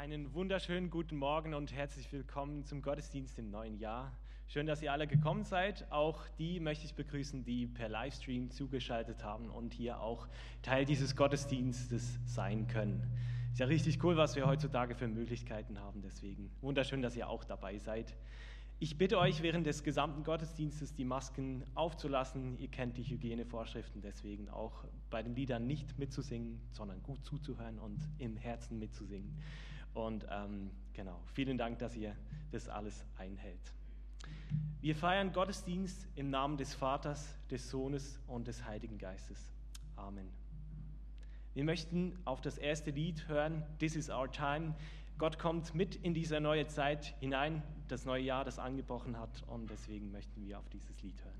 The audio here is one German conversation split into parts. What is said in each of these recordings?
Einen wunderschönen guten Morgen und herzlich willkommen zum Gottesdienst im neuen Jahr. Schön, dass ihr alle gekommen seid. Auch die möchte ich begrüßen, die per Livestream zugeschaltet haben und hier auch Teil dieses Gottesdienstes sein können. Ist ja richtig cool, was wir heutzutage für Möglichkeiten haben. Deswegen wunderschön, dass ihr auch dabei seid. Ich bitte euch während des gesamten Gottesdienstes die Masken aufzulassen. Ihr kennt die Hygienevorschriften, deswegen auch bei den Liedern nicht mitzusingen, sondern gut zuzuhören und im Herzen mitzusingen. Und ähm, genau, vielen Dank, dass ihr das alles einhält. Wir feiern Gottesdienst im Namen des Vaters, des Sohnes und des Heiligen Geistes. Amen. Wir möchten auf das erste Lied hören, This is Our Time. Gott kommt mit in diese neue Zeit hinein, das neue Jahr, das angebrochen hat. Und deswegen möchten wir auf dieses Lied hören.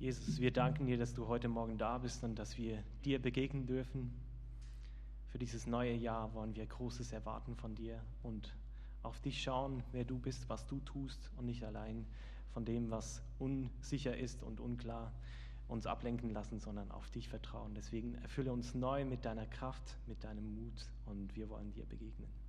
Jesus, wir danken dir, dass du heute Morgen da bist und dass wir dir begegnen dürfen. Für dieses neue Jahr wollen wir Großes erwarten von dir und auf dich schauen, wer du bist, was du tust und nicht allein von dem, was unsicher ist und unklar uns ablenken lassen, sondern auf dich vertrauen. Deswegen erfülle uns neu mit deiner Kraft, mit deinem Mut und wir wollen dir begegnen.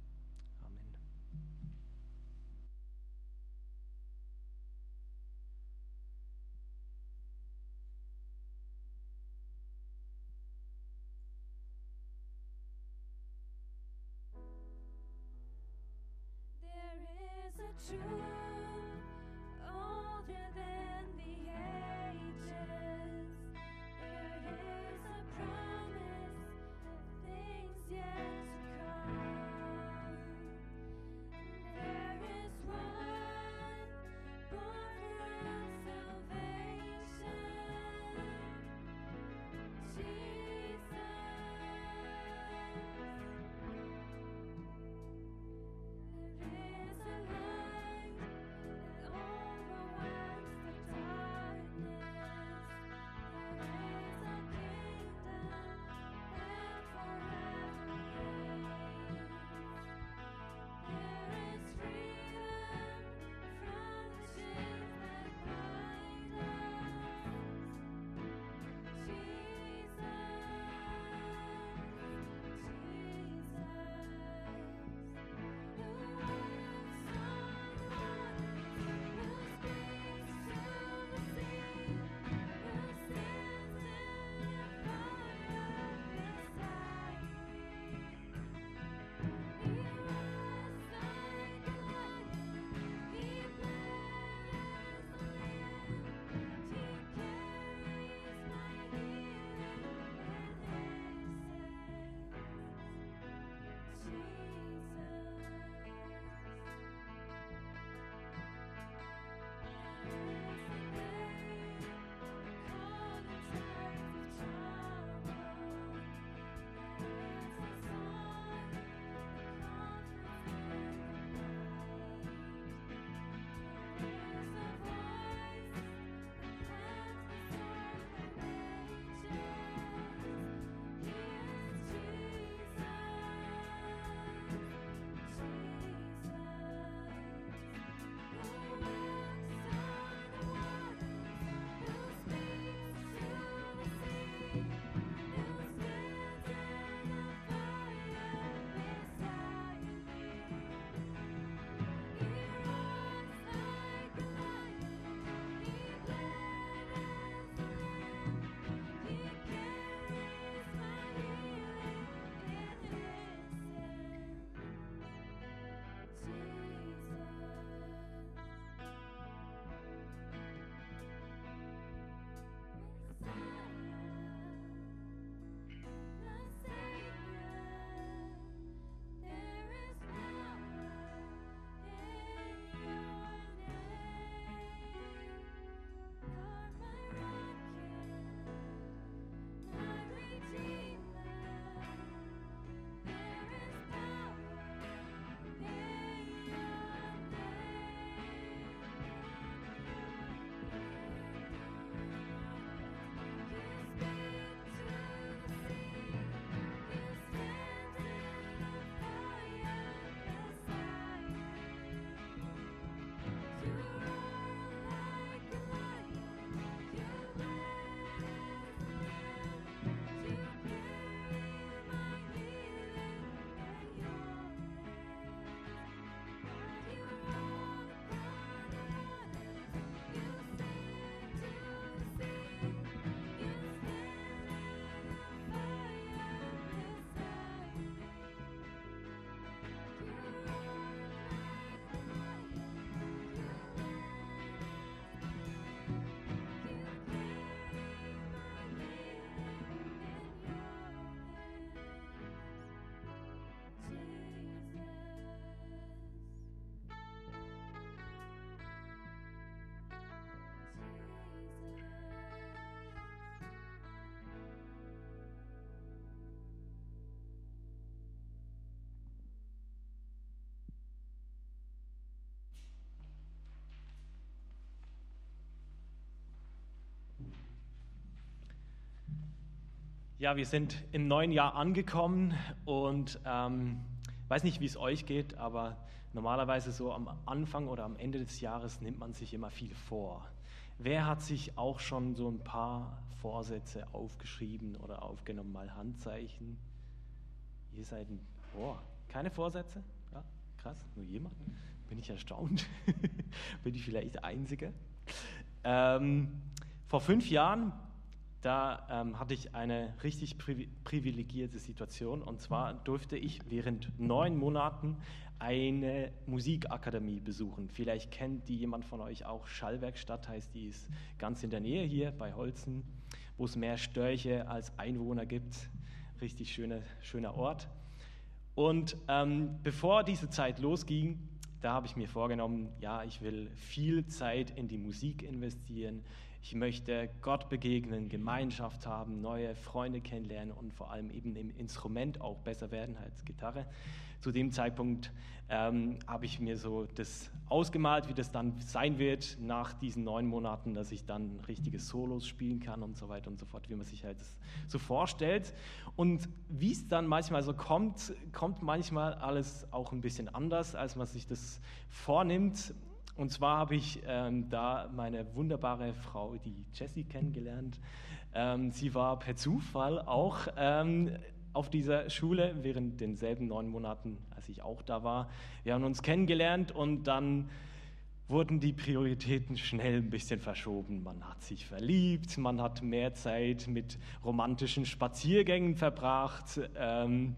Ja, wir sind im neuen Jahr angekommen und ähm, weiß nicht, wie es euch geht, aber normalerweise so am Anfang oder am Ende des Jahres nimmt man sich immer viel vor. Wer hat sich auch schon so ein paar Vorsätze aufgeschrieben oder aufgenommen, mal Handzeichen? Ihr seid ein, oh, keine Vorsätze? Ja, krass, nur jemand? Bin ich erstaunt. Bin ich vielleicht der Einzige? Ähm, vor fünf Jahren da ähm, hatte ich eine richtig privilegierte Situation. Und zwar durfte ich während neun Monaten eine Musikakademie besuchen. Vielleicht kennt die jemand von euch auch. Schallwerkstatt heißt die, ist ganz in der Nähe hier bei Holzen, wo es mehr Störche als Einwohner gibt. Richtig schöner, schöner Ort. Und ähm, bevor diese Zeit losging, da habe ich mir vorgenommen, ja, ich will viel Zeit in die Musik investieren. Ich möchte Gott begegnen, Gemeinschaft haben, neue Freunde kennenlernen und vor allem eben im Instrument auch besser werden als Gitarre. Zu dem Zeitpunkt ähm, habe ich mir so das ausgemalt, wie das dann sein wird nach diesen neun Monaten, dass ich dann richtige Solos spielen kann und so weiter und so fort, wie man sich halt das so vorstellt. Und wie es dann manchmal so kommt, kommt manchmal alles auch ein bisschen anders, als man sich das vornimmt. Und zwar habe ich ähm, da meine wunderbare Frau, die Jessie, kennengelernt. Ähm, sie war per Zufall auch ähm, auf dieser Schule während denselben neun Monaten, als ich auch da war. Wir haben uns kennengelernt und dann wurden die Prioritäten schnell ein bisschen verschoben. Man hat sich verliebt, man hat mehr Zeit mit romantischen Spaziergängen verbracht ähm,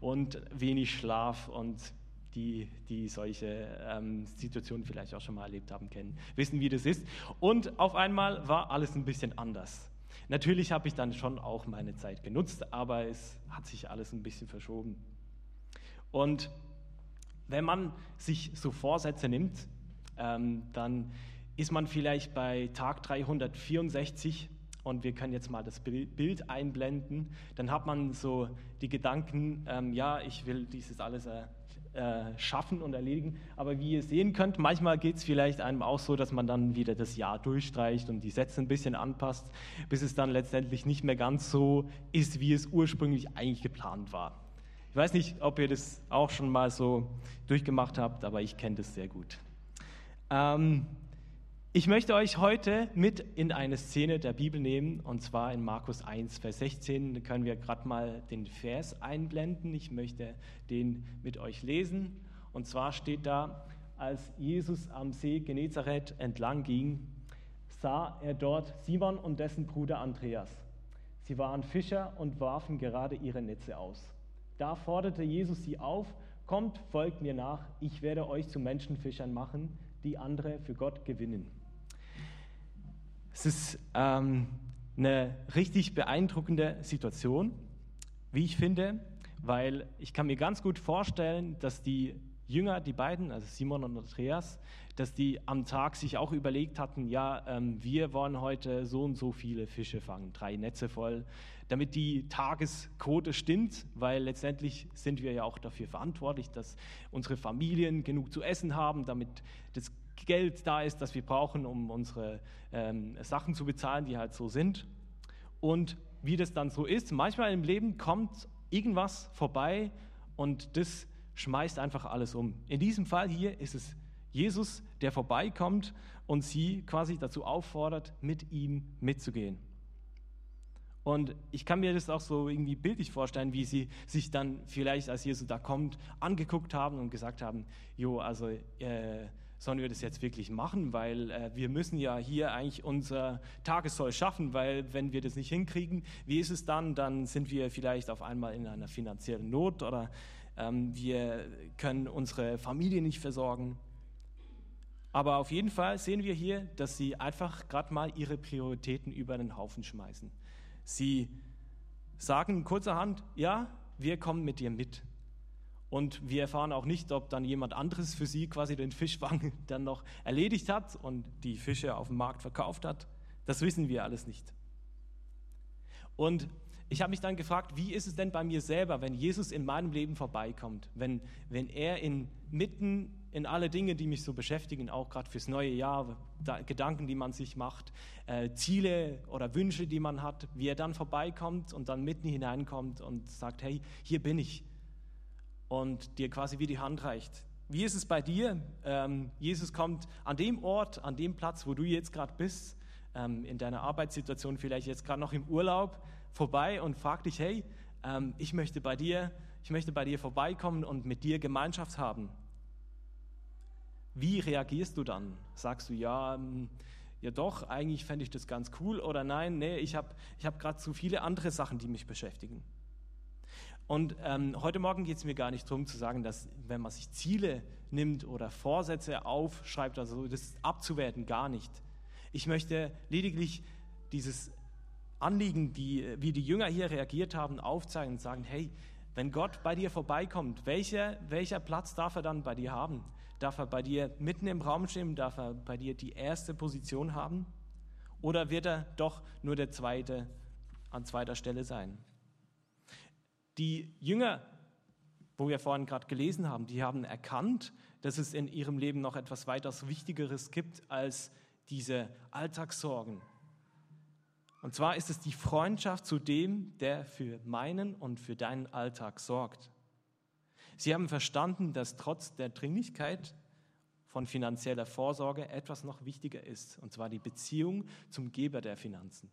und wenig Schlaf und die, die solche ähm, Situationen vielleicht auch schon mal erlebt haben, kennen, wissen, wie das ist. Und auf einmal war alles ein bisschen anders. Natürlich habe ich dann schon auch meine Zeit genutzt, aber es hat sich alles ein bisschen verschoben. Und wenn man sich so Vorsätze nimmt, ähm, dann ist man vielleicht bei Tag 364 und wir können jetzt mal das Bild einblenden, dann hat man so die Gedanken, ähm, ja, ich will dieses alles äh, äh, schaffen und erledigen. Aber wie ihr sehen könnt, manchmal geht es vielleicht einem auch so, dass man dann wieder das Jahr durchstreicht und die Sätze ein bisschen anpasst, bis es dann letztendlich nicht mehr ganz so ist, wie es ursprünglich eigentlich geplant war. Ich weiß nicht, ob ihr das auch schon mal so durchgemacht habt, aber ich kenne das sehr gut. Ähm, ich möchte euch heute mit in eine Szene der Bibel nehmen, und zwar in Markus 1, Vers 16. Da können wir gerade mal den Vers einblenden. Ich möchte den mit euch lesen. Und zwar steht da, als Jesus am See Genezareth entlang ging, sah er dort Simon und dessen Bruder Andreas. Sie waren Fischer und warfen gerade ihre Netze aus. Da forderte Jesus sie auf, kommt, folgt mir nach, ich werde euch zu Menschenfischern machen, die andere für Gott gewinnen. Es ist ähm, eine richtig beeindruckende Situation, wie ich finde, weil ich kann mir ganz gut vorstellen, dass die Jünger, die beiden, also Simon und Andreas, dass die am Tag sich auch überlegt hatten, ja, ähm, wir wollen heute so und so viele Fische fangen, drei Netze voll, damit die Tagesquote stimmt, weil letztendlich sind wir ja auch dafür verantwortlich, dass unsere Familien genug zu essen haben, damit das Geld da ist, das wir brauchen, um unsere ähm, Sachen zu bezahlen, die halt so sind. Und wie das dann so ist, manchmal im Leben kommt irgendwas vorbei und das schmeißt einfach alles um. In diesem Fall hier ist es Jesus, der vorbeikommt und sie quasi dazu auffordert, mit ihm mitzugehen. Und ich kann mir das auch so irgendwie bildlich vorstellen, wie sie sich dann vielleicht, als Jesus da kommt, angeguckt haben und gesagt haben, jo, also äh, sollen wir das jetzt wirklich machen, weil äh, wir müssen ja hier eigentlich unser Tagessoll schaffen, weil wenn wir das nicht hinkriegen, wie ist es dann? Dann sind wir vielleicht auf einmal in einer finanziellen Not oder ähm, wir können unsere Familie nicht versorgen. Aber auf jeden Fall sehen wir hier, dass sie einfach gerade mal ihre Prioritäten über den Haufen schmeißen. Sie sagen kurzerhand, ja, wir kommen mit dir mit. Und wir erfahren auch nicht, ob dann jemand anderes für sie quasi den Fischfang dann noch erledigt hat und die Fische auf dem Markt verkauft hat. Das wissen wir alles nicht. Und ich habe mich dann gefragt, wie ist es denn bei mir selber, wenn Jesus in meinem Leben vorbeikommt, wenn, wenn er inmitten in alle Dinge, die mich so beschäftigen, auch gerade fürs neue Jahr, da, Gedanken, die man sich macht, äh, Ziele oder Wünsche, die man hat, wie er dann vorbeikommt und dann mitten hineinkommt und sagt, hey, hier bin ich und dir quasi wie die Hand reicht. Wie ist es bei dir? Ähm, Jesus kommt an dem Ort, an dem Platz, wo du jetzt gerade bist, ähm, in deiner Arbeitssituation, vielleicht jetzt gerade noch im Urlaub, vorbei und fragt dich, hey, ähm, ich möchte bei dir, ich möchte bei dir vorbeikommen und mit dir Gemeinschaft haben. Wie reagierst du dann? Sagst du, ja, ähm, ja doch, eigentlich fände ich das ganz cool oder nein, nee, ich habe ich hab gerade zu viele andere Sachen, die mich beschäftigen. Und ähm, heute Morgen geht es mir gar nicht darum zu sagen, dass wenn man sich Ziele nimmt oder Vorsätze aufschreibt, also das abzuwerten, gar nicht. Ich möchte lediglich dieses Anliegen, die, wie die Jünger hier reagiert haben, aufzeigen und sagen, hey, wenn Gott bei dir vorbeikommt, welcher, welcher Platz darf er dann bei dir haben? Darf er bei dir mitten im Raum stehen? Darf er bei dir die erste Position haben? Oder wird er doch nur der zweite an zweiter Stelle sein? Die Jünger, wo wir vorhin gerade gelesen haben, die haben erkannt, dass es in ihrem Leben noch etwas weitaus Wichtigeres gibt als diese Alltagssorgen, und zwar ist es die Freundschaft zu dem, der für meinen und für deinen Alltag sorgt. Sie haben verstanden, dass trotz der Dringlichkeit von finanzieller Vorsorge etwas noch wichtiger ist, und zwar die Beziehung zum Geber der Finanzen.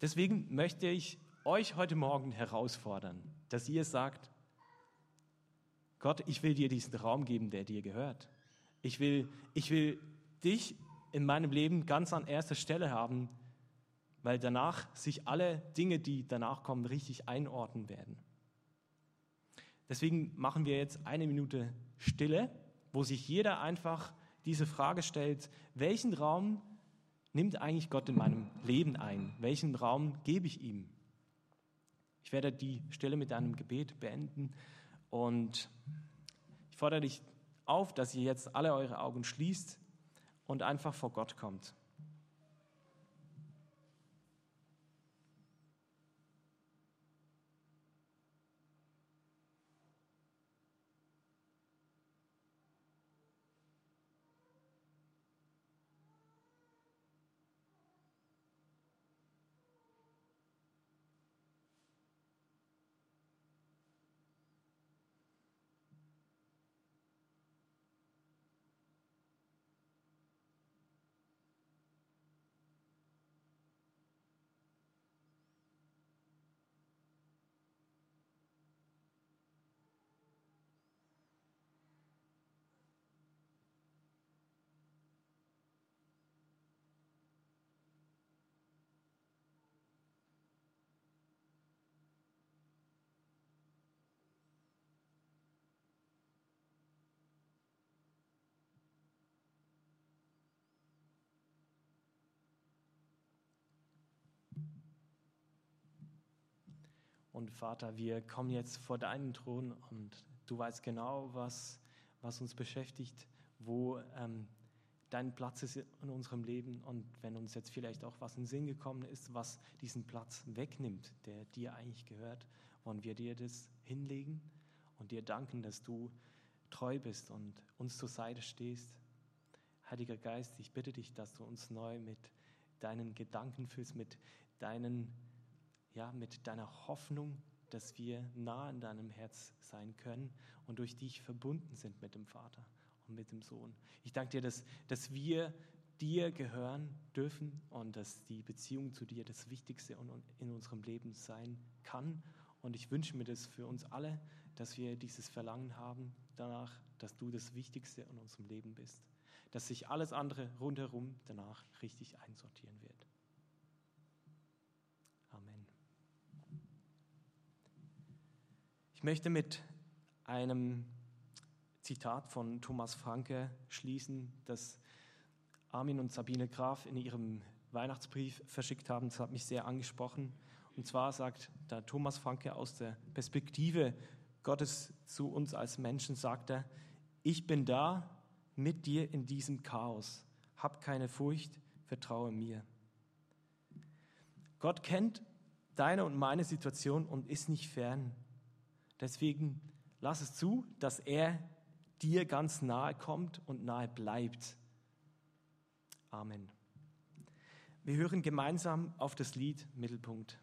Deswegen möchte ich euch heute Morgen herausfordern, dass ihr sagt, Gott, ich will dir diesen Raum geben, der dir gehört. Ich will, ich will dich in meinem Leben ganz an erster Stelle haben, weil danach sich alle Dinge, die danach kommen, richtig einordnen werden. Deswegen machen wir jetzt eine Minute Stille, wo sich jeder einfach diese Frage stellt, welchen Raum nimmt eigentlich Gott in meinem Leben ein? Welchen Raum gebe ich ihm? Ich werde die Stille mit einem Gebet beenden und ich fordere dich auf, dass ihr jetzt alle eure Augen schließt und einfach vor Gott kommt. Und Vater, wir kommen jetzt vor deinen Thron und du weißt genau, was, was uns beschäftigt, wo ähm, dein Platz ist in unserem Leben. Und wenn uns jetzt vielleicht auch was in den Sinn gekommen ist, was diesen Platz wegnimmt, der dir eigentlich gehört, wollen wir dir das hinlegen und dir danken, dass du treu bist und uns zur Seite stehst. Heiliger Geist, ich bitte dich, dass du uns neu mit deinen Gedanken füllst, mit deinen ja, mit deiner Hoffnung, dass wir nah in deinem Herz sein können und durch dich verbunden sind mit dem Vater und mit dem Sohn. Ich danke dir, dass, dass wir dir gehören dürfen und dass die Beziehung zu dir das Wichtigste in unserem Leben sein kann. Und ich wünsche mir das für uns alle, dass wir dieses Verlangen haben danach, dass du das Wichtigste in unserem Leben bist, dass sich alles andere rundherum danach richtig einsortieren wird. Ich möchte mit einem Zitat von Thomas Franke schließen, das Armin und Sabine Graf in ihrem Weihnachtsbrief verschickt haben. Das hat mich sehr angesprochen. Und zwar sagt da Thomas Franke aus der Perspektive Gottes zu uns als Menschen, sagt er, ich bin da mit dir in diesem Chaos. Hab keine Furcht, vertraue mir. Gott kennt deine und meine Situation und ist nicht fern. Deswegen lass es zu, dass er dir ganz nahe kommt und nahe bleibt. Amen. Wir hören gemeinsam auf das Lied Mittelpunkt.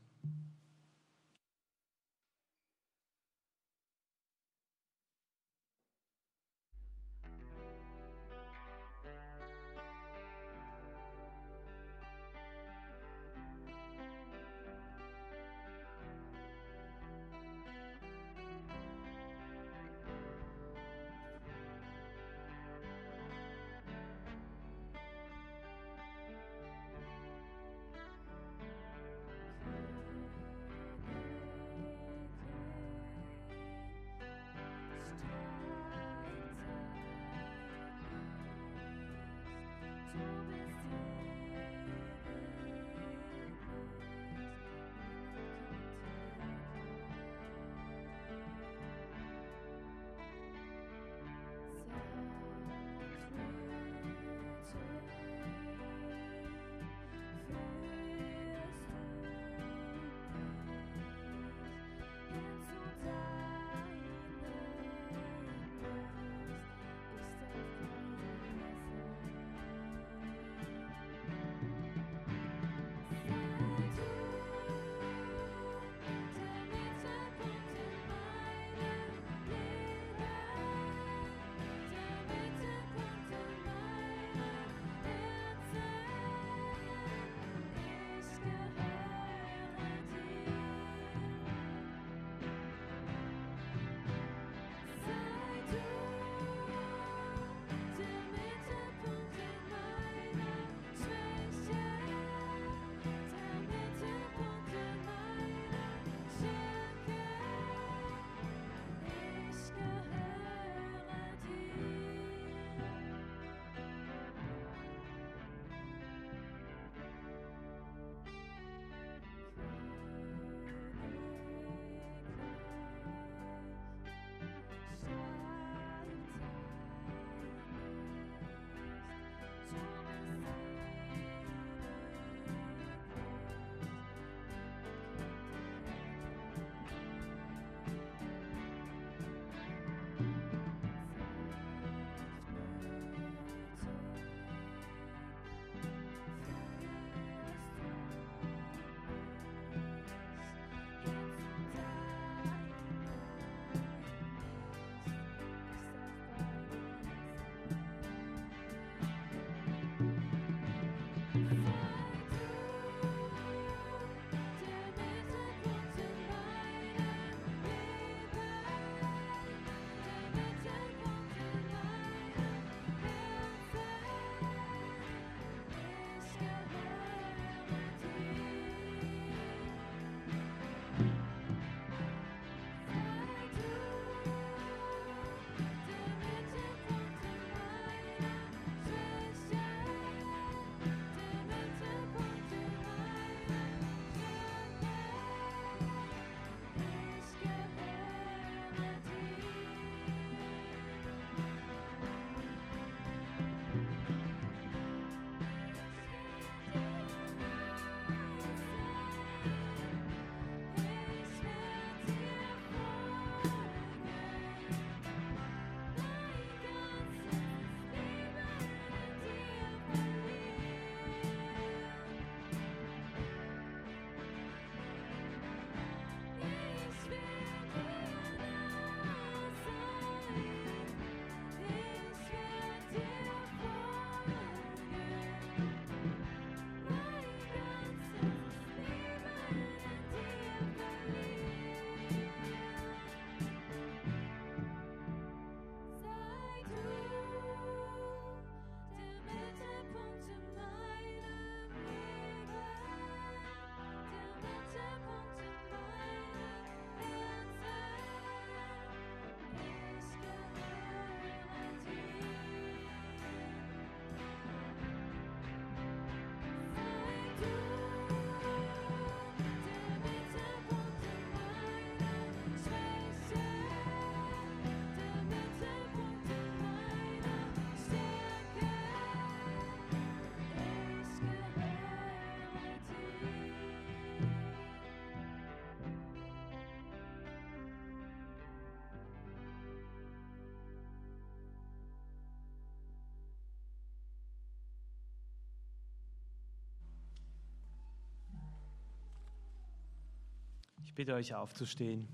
Ich bitte euch aufzustehen.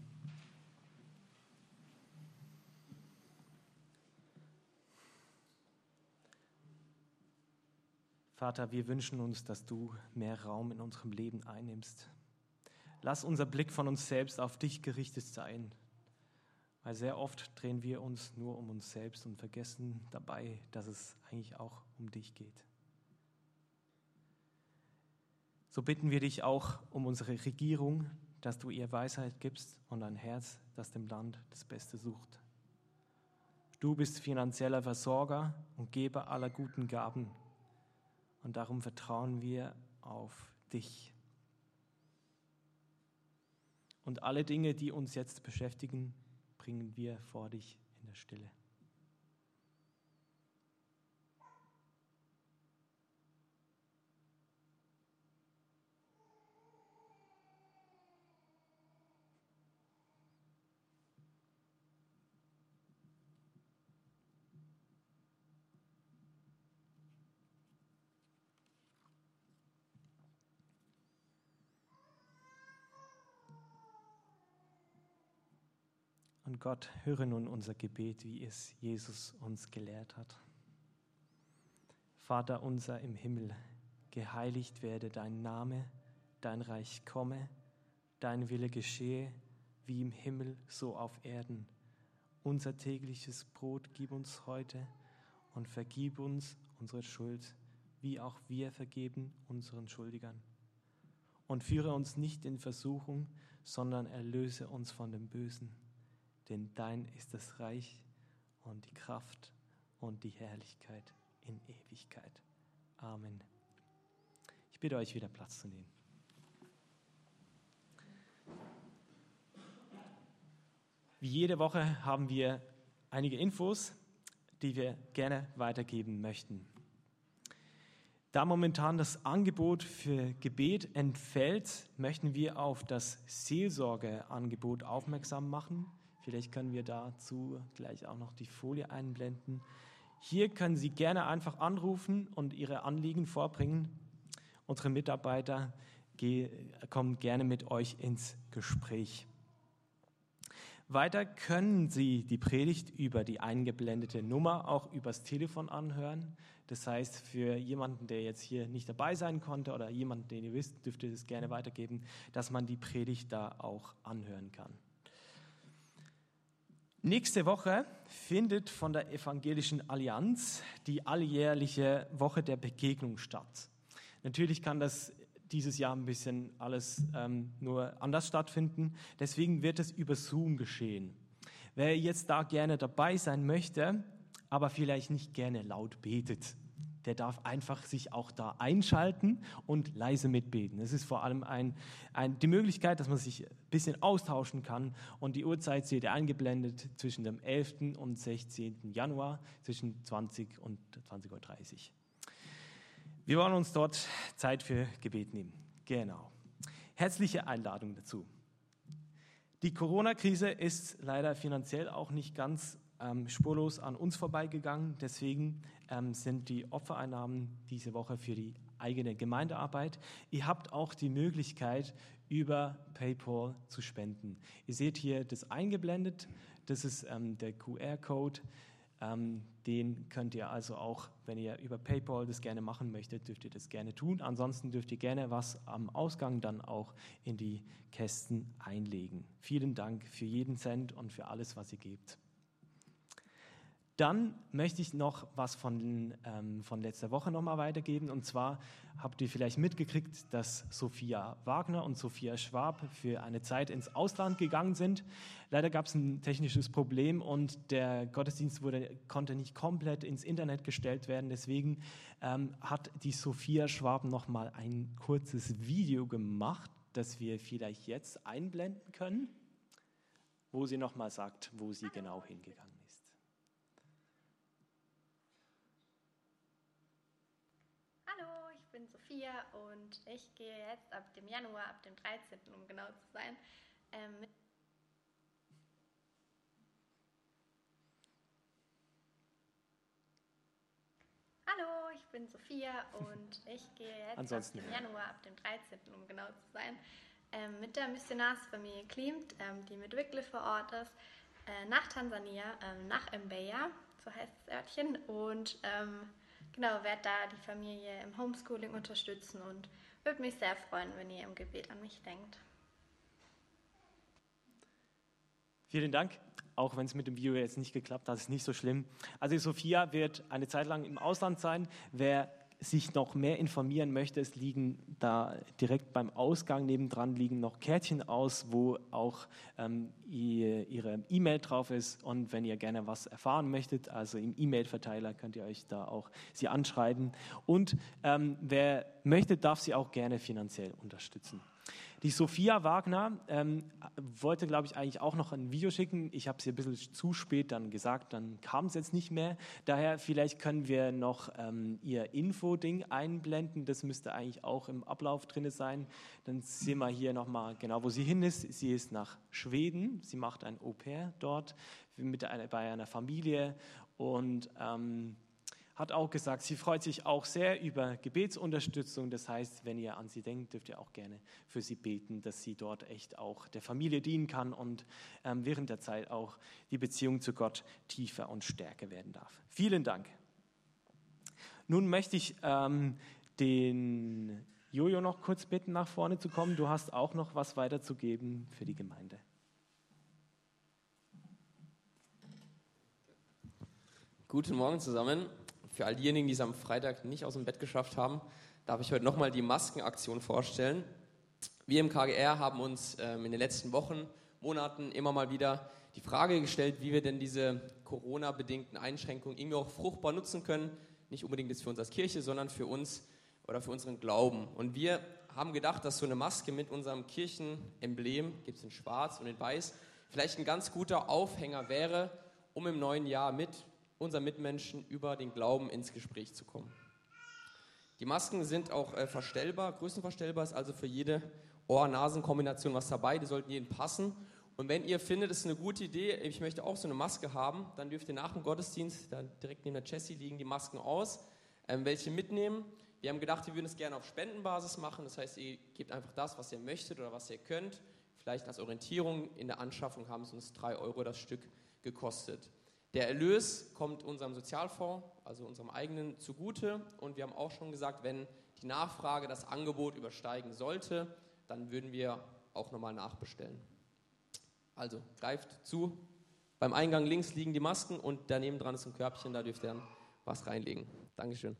Vater, wir wünschen uns, dass du mehr Raum in unserem Leben einnimmst. Lass unser Blick von uns selbst auf dich gerichtet sein, weil sehr oft drehen wir uns nur um uns selbst und vergessen dabei, dass es eigentlich auch um dich geht. So bitten wir dich auch um unsere Regierung, dass du ihr Weisheit gibst und ein Herz, das dem Land das Beste sucht. Du bist finanzieller Versorger und Geber aller guten Gaben und darum vertrauen wir auf dich. Und alle Dinge, die uns jetzt beschäftigen, bringen wir vor dich in der Stille. Und Gott, höre nun unser Gebet, wie es Jesus uns gelehrt hat. Vater unser im Himmel, geheiligt werde dein Name, dein Reich komme, dein Wille geschehe, wie im Himmel so auf Erden. Unser tägliches Brot gib uns heute und vergib uns unsere Schuld, wie auch wir vergeben unseren Schuldigern. Und führe uns nicht in Versuchung, sondern erlöse uns von dem Bösen denn dein ist das Reich und die Kraft und die Herrlichkeit in Ewigkeit. Amen. Ich bitte euch wieder Platz zu nehmen. Wie jede Woche haben wir einige Infos, die wir gerne weitergeben möchten. Da momentan das Angebot für Gebet entfällt, möchten wir auf das Seelsorgeangebot aufmerksam machen. Vielleicht können wir dazu gleich auch noch die Folie einblenden. Hier können Sie gerne einfach anrufen und Ihre Anliegen vorbringen. Unsere Mitarbeiter kommen gerne mit euch ins Gespräch. Weiter können Sie die Predigt über die eingeblendete Nummer auch übers Telefon anhören. Das heißt, für jemanden, der jetzt hier nicht dabei sein konnte oder jemanden, den ihr wisst, dürft ihr es gerne weitergeben, dass man die Predigt da auch anhören kann. Nächste Woche findet von der Evangelischen Allianz die alljährliche Woche der Begegnung statt. Natürlich kann das dieses Jahr ein bisschen alles ähm, nur anders stattfinden. Deswegen wird es über Zoom geschehen. Wer jetzt da gerne dabei sein möchte, aber vielleicht nicht gerne laut betet, der darf einfach sich auch da einschalten und leise mitbeten. Es ist vor allem ein, ein, die Möglichkeit, dass man sich ein bisschen austauschen kann und die Uhrzeit seht ihr eingeblendet zwischen dem 11. und 16. Januar zwischen 20 und 20.30 Uhr. Wir wollen uns dort Zeit für Gebet nehmen. Genau. Herzliche Einladung dazu. Die Corona-Krise ist leider finanziell auch nicht ganz ähm, spurlos an uns vorbeigegangen. Deswegen ähm, sind die Opfereinnahmen diese Woche für die eigene Gemeindearbeit. Ihr habt auch die Möglichkeit, über PayPal zu spenden. Ihr seht hier das eingeblendet. Das ist ähm, der QR-Code. Ähm, den könnt ihr also auch, wenn ihr über PayPal das gerne machen möchtet, dürft ihr das gerne tun. Ansonsten dürft ihr gerne was am Ausgang dann auch in die Kästen einlegen. Vielen Dank für jeden Cent und für alles, was ihr gebt. Dann möchte ich noch was von, ähm, von letzter Woche nochmal weitergeben. Und zwar habt ihr vielleicht mitgekriegt, dass Sophia Wagner und Sophia Schwab für eine Zeit ins Ausland gegangen sind. Leider gab es ein technisches Problem und der Gottesdienst wurde, konnte nicht komplett ins Internet gestellt werden. Deswegen ähm, hat die Sophia Schwab nochmal ein kurzes Video gemacht, das wir vielleicht jetzt einblenden können, wo sie nochmal sagt, wo sie genau hingegangen ist. bin Sophia und ich gehe jetzt ab dem Januar, ab dem 13., um genau zu sein, ähm, mit Hallo, ich bin Sophia und ich gehe jetzt Ansonsten ab dem Januar, ab dem 13., um genau zu sein, ähm, mit der Missionarsfamilie Klimt, ähm, die mit Wycliffe vor Ort ist, äh, nach Tansania, ähm, nach Mbeya, so heißt das Örtchen. Und ähm, genau, werde da die Familie im Homeschooling unterstützen und würde mich sehr freuen, wenn ihr im Gebet an mich denkt. Vielen Dank. Auch wenn es mit dem Video jetzt nicht geklappt hat, ist nicht so schlimm. Also Sophia wird eine Zeit lang im Ausland sein. Wer sich noch mehr informieren möchte, es liegen da direkt beim Ausgang nebendran liegen noch Kärtchen aus, wo auch ähm, ihr, ihre E-Mail drauf ist. Und wenn ihr gerne was erfahren möchtet, also im E-Mail-Verteiler könnt ihr euch da auch sie anschreiben. Und ähm, wer möchte, darf sie auch gerne finanziell unterstützen. Die Sophia Wagner ähm, wollte, glaube ich, eigentlich auch noch ein Video schicken. Ich habe sie ein bisschen zu spät dann gesagt, dann kam es jetzt nicht mehr. Daher vielleicht können wir noch ähm, ihr Info-Ding einblenden. Das müsste eigentlich auch im Ablauf drin sein. Dann sehen wir hier nochmal genau, wo sie hin ist. Sie ist nach Schweden. Sie macht ein Au-pair dort mit einer, bei einer Familie und ähm, hat auch gesagt, sie freut sich auch sehr über Gebetsunterstützung. Das heißt, wenn ihr an sie denkt, dürft ihr auch gerne für sie beten, dass sie dort echt auch der Familie dienen kann und ähm, während der Zeit auch die Beziehung zu Gott tiefer und stärker werden darf. Vielen Dank. Nun möchte ich ähm, den Jojo noch kurz bitten, nach vorne zu kommen. Du hast auch noch was weiterzugeben für die Gemeinde. Guten Morgen zusammen. Für all diejenigen, die es am Freitag nicht aus dem Bett geschafft haben, darf ich heute nochmal die Maskenaktion vorstellen. Wir im KGR haben uns ähm, in den letzten Wochen, Monaten immer mal wieder die Frage gestellt, wie wir denn diese Corona-bedingten Einschränkungen irgendwie auch fruchtbar nutzen können. Nicht unbedingt jetzt für uns als Kirche, sondern für uns oder für unseren Glauben. Und wir haben gedacht, dass so eine Maske mit unserem Kirchenemblem, gibt es in schwarz und in weiß, vielleicht ein ganz guter Aufhänger wäre, um im neuen Jahr mit unseren Mitmenschen über den Glauben ins Gespräch zu kommen. Die Masken sind auch äh, verstellbar, größenverstellbar, ist also für jede Ohr-Nasen-Kombination was dabei, die sollten jedem passen. Und wenn ihr findet, es ist eine gute Idee, ich möchte auch so eine Maske haben, dann dürft ihr nach dem Gottesdienst, da direkt neben der Jessie liegen die Masken aus, ähm, welche mitnehmen. Wir haben gedacht, wir würden es gerne auf Spendenbasis machen, das heißt, ihr gebt einfach das, was ihr möchtet oder was ihr könnt. Vielleicht als Orientierung in der Anschaffung haben es uns drei Euro das Stück gekostet. Der Erlös kommt unserem Sozialfonds, also unserem eigenen, zugute. Und wir haben auch schon gesagt, wenn die Nachfrage das Angebot übersteigen sollte, dann würden wir auch nochmal nachbestellen. Also greift zu. Beim Eingang links liegen die Masken und daneben dran ist ein Körbchen, da dürft ihr dann was reinlegen. Dankeschön.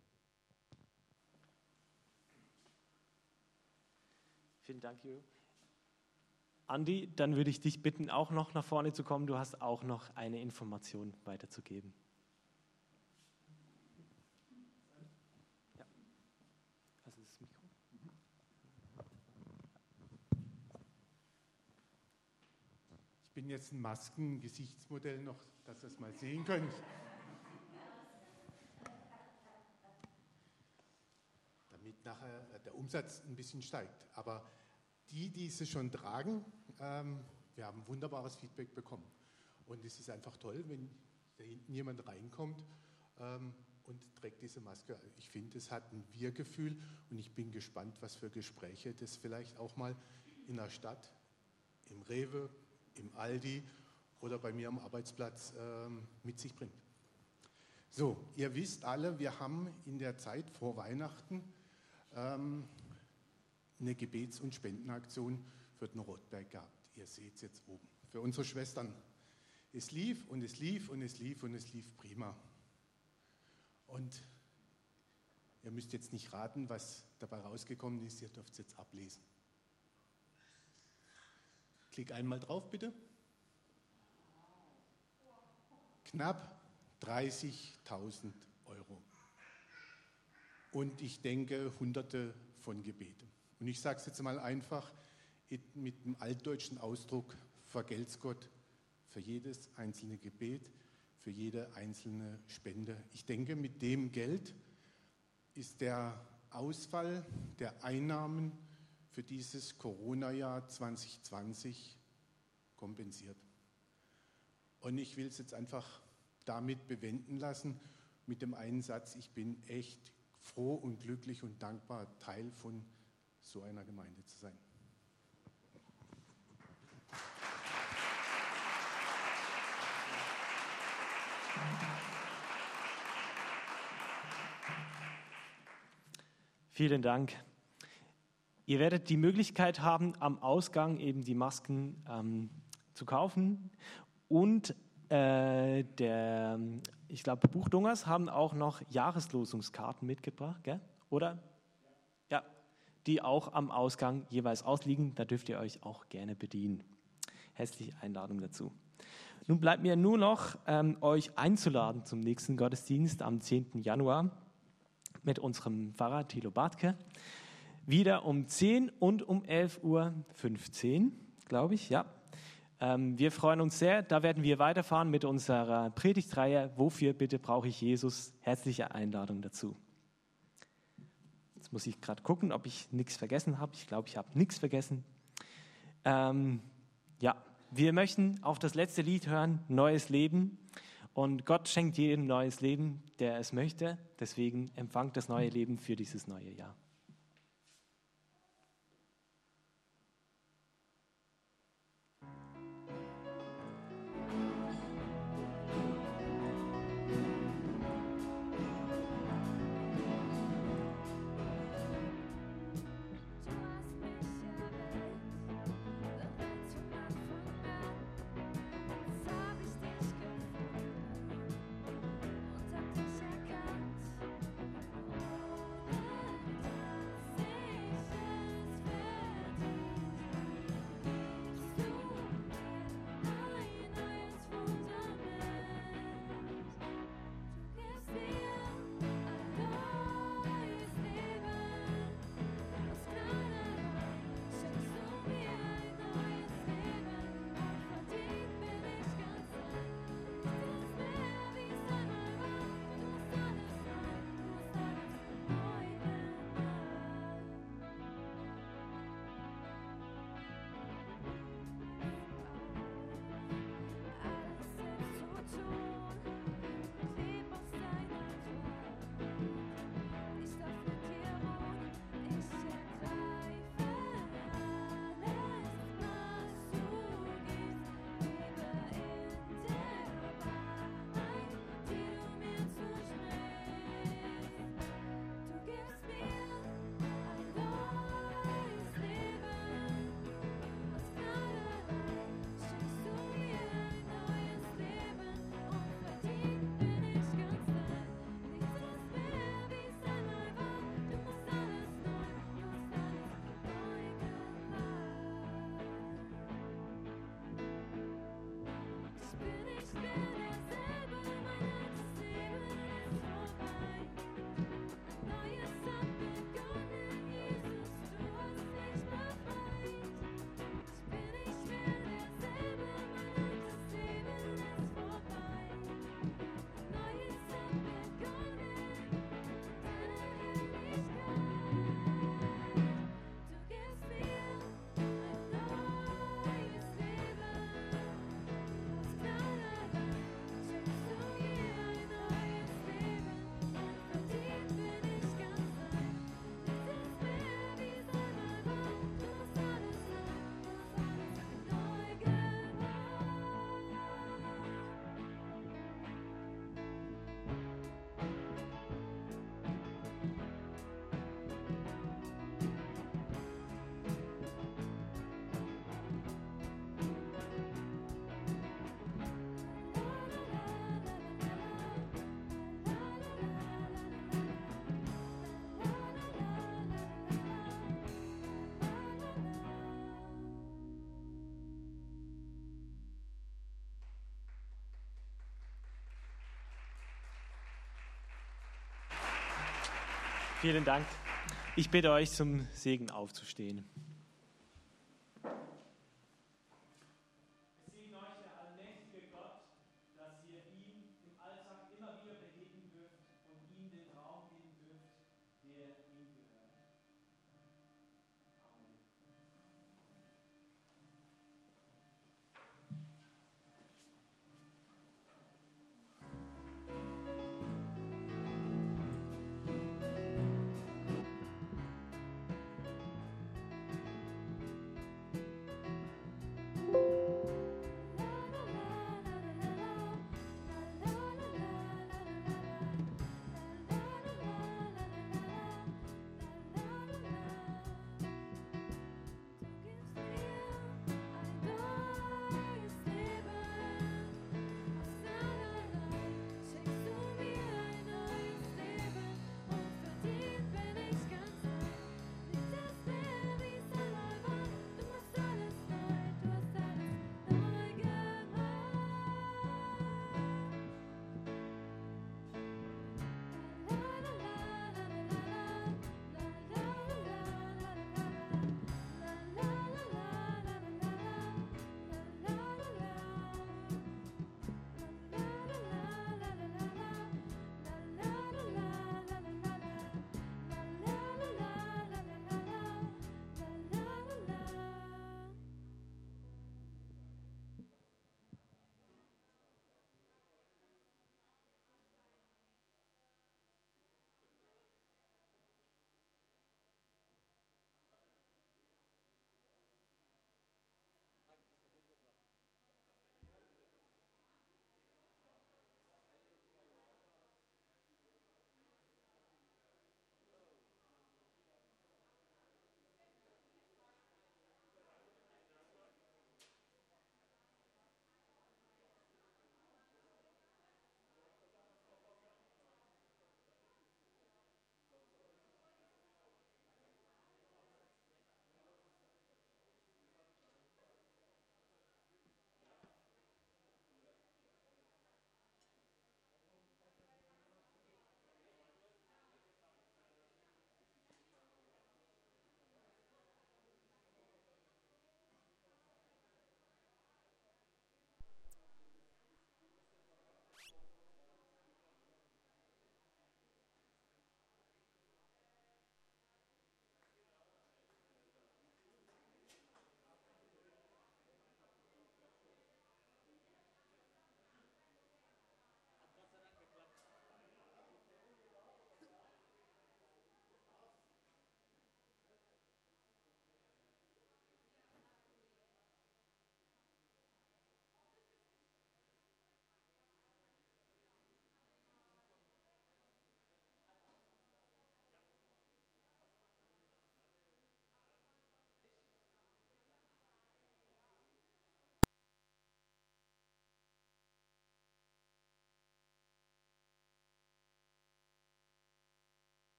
Vielen Dank, Jürgen. Andi, dann würde ich dich bitten, auch noch nach vorne zu kommen. Du hast auch noch eine Information weiterzugeben. Also. Ich bin jetzt ein Masken-Gesichtsmodell noch, dass ihr es mal sehen könnt. Damit nachher der Umsatz ein bisschen steigt. Aber die, die sie schon tragen, ähm, wir haben wunderbares Feedback bekommen. Und es ist einfach toll, wenn da hinten jemand reinkommt ähm, und trägt diese Maske. Ich finde, es hat ein Wir-Gefühl und ich bin gespannt, was für Gespräche das vielleicht auch mal in der Stadt, im Rewe, im Aldi oder bei mir am Arbeitsplatz ähm, mit sich bringt. So, ihr wisst alle, wir haben in der Zeit vor Weihnachten ähm, eine Gebets- und Spendenaktion für den Rotberg gehabt. Ihr seht es jetzt oben. Für unsere Schwestern. Es lief und es lief und es lief und es lief prima. Und ihr müsst jetzt nicht raten, was dabei rausgekommen ist. Ihr dürft es jetzt ablesen. Klick einmal drauf, bitte. Knapp 30.000 Euro. Und ich denke, hunderte von Gebeten. Und ich sage es jetzt mal einfach mit dem altdeutschen Ausdruck, vergelt's Gott für jedes einzelne Gebet, für jede einzelne Spende. Ich denke, mit dem Geld ist der Ausfall der Einnahmen für dieses Corona-Jahr 2020 kompensiert. Und ich will es jetzt einfach damit bewenden lassen, mit dem einen Satz, ich bin echt froh und glücklich und dankbar, Teil von so einer Gemeinde zu sein. Vielen Dank. Ihr werdet die Möglichkeit haben, am Ausgang eben die Masken ähm, zu kaufen. Und äh, der, ich glaube, Buchdungers haben auch noch Jahreslosungskarten mitgebracht, gell? oder? Ja, die auch am Ausgang jeweils ausliegen. Da dürft ihr euch auch gerne bedienen. Herzliche Einladung dazu. Nun bleibt mir nur noch, ähm, euch einzuladen zum nächsten Gottesdienst am 10. Januar mit unserem Pfarrer Thilo Bartke. Wieder um 10 und um 11.15 Uhr, glaube ich, ja. Ähm, wir freuen uns sehr. Da werden wir weiterfahren mit unserer Predigtreihe. Wofür bitte brauche ich Jesus? Herzliche Einladung dazu. Jetzt muss ich gerade gucken, ob ich nichts vergessen habe. Ich glaube, ich habe nichts vergessen. Ähm, ja, wir möchten auf das letzte Lied hören, Neues Leben. Und Gott schenkt jedem neues Leben, der es möchte. Deswegen empfangt das neue Leben für dieses neue Jahr. Vielen Dank. Ich bitte euch zum Segen aufzustehen.